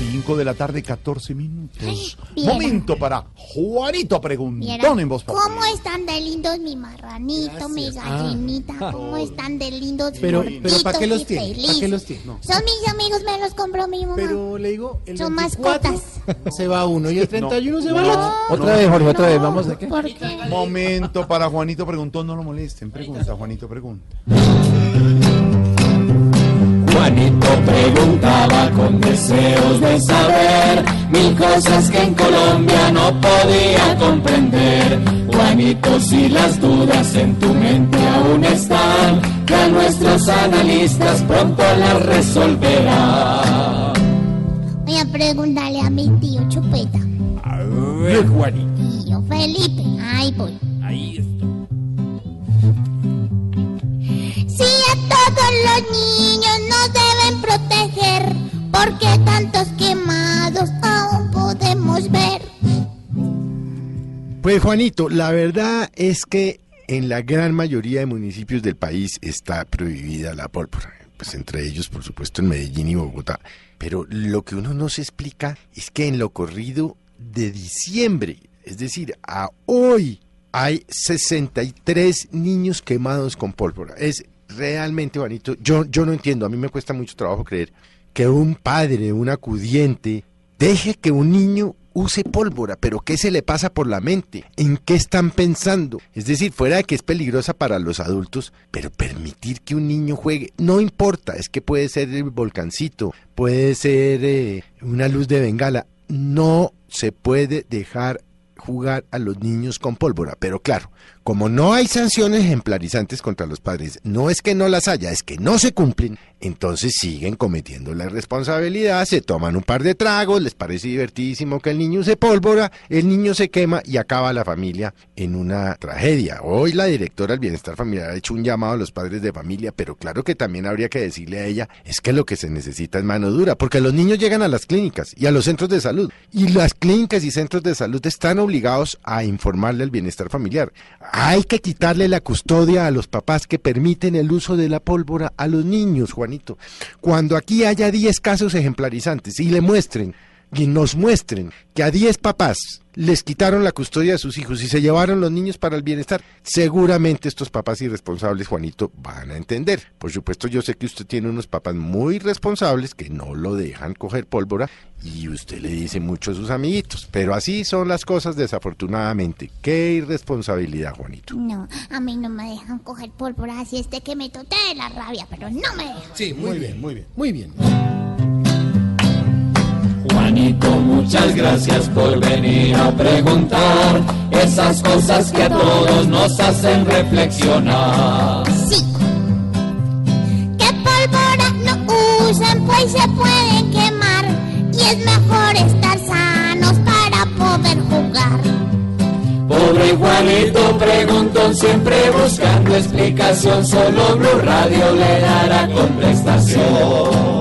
5 de la tarde, 14 minutos. Momento para Juanito Preguntón en voz. ¿Cómo están de lindos mi marranito, mi gallinita? ¿Cómo están de lindos? Pero, pero ¿para qué los tiene? ¿Para qué los tiene? No. Son mis amigos, me los compró mi mamá. Pero le digo, el Son 24 se va uno y el 31 se va el No. otro. No. Otra vez, Jorge, otra vez, No, vamos a qué. ¿Por qué? Momento para Juanito Preguntón, no lo molesten. Pregunta, Juanito, pregunta. Juanito preguntaba con deseos de saber mil cosas que en Colombia no podía comprender. Juanito, si las dudas en tu mente aún están, ya nuestros analistas pronto las resolverán. Voy a preguntarle a mi tío Chupeta. A ver, Juanito, Tío Felipe. Ahí voy. ahí está. Si a todos los niños porque tantos quemados aún podemos ver. Pues Juanito, la verdad es que en la gran mayoría de municipios del país está prohibida la pólvora. Pues entre ellos, por supuesto, en Medellín y Bogotá. Pero lo que uno no se explica es que en lo corrido de diciembre, es decir, a hoy, hay 63 niños quemados con pólvora. Es realmente, Juanito, yo, yo no entiendo, a mí me cuesta mucho trabajo creer que un padre, un acudiente, deje que un niño use pólvora, pero ¿qué se le pasa por la mente? ¿En qué están pensando? Es decir, fuera de que es peligrosa para los adultos, pero permitir que un niño juegue, no importa, es que puede ser el volcancito, puede ser eh, una luz de bengala, no se puede dejar jugar a los niños con pólvora, pero claro, como no hay sanciones ejemplarizantes contra los padres, no es que no las haya, es que no se cumplen, entonces siguen cometiendo la irresponsabilidad, se toman un par de tragos, les parece divertidísimo que el niño use pólvora, el niño se quema y acaba la familia en una tragedia. Hoy la directora del Bienestar Familiar ha hecho un llamado a los padres de familia, pero claro que también habría que decirle a ella, es que lo que se necesita es mano dura, porque los niños llegan a las clínicas y a los centros de salud, y las clínicas y centros de salud están obligados a informarle al bienestar familiar. Hay que quitarle la custodia a los papás que permiten el uso de la pólvora a los niños, Cuando aquí haya 10 casos ejemplarizantes y le muestren y nos muestren que a 10 papás les quitaron la custodia de sus hijos y se llevaron los niños para el bienestar, seguramente estos papás irresponsables, Juanito, van a entender. Por supuesto, yo sé que usted tiene unos papás muy responsables que no lo dejan coger pólvora y usted le dice mucho a sus amiguitos, pero así son las cosas desafortunadamente. Qué irresponsabilidad, Juanito. No, a mí no me dejan coger pólvora, así es de que me toté de la rabia, pero no me dejan. Sí, muy bien, muy bien, muy bien. Juanito, muchas gracias por venir a preguntar esas cosas que a todos nos hacen reflexionar. Sí. Que pólvora no usen, pues se pueden quemar. Y es mejor estar sanos para poder jugar. Pobre Juanito preguntó siempre buscando explicación, solo Blue Radio le dará contestación.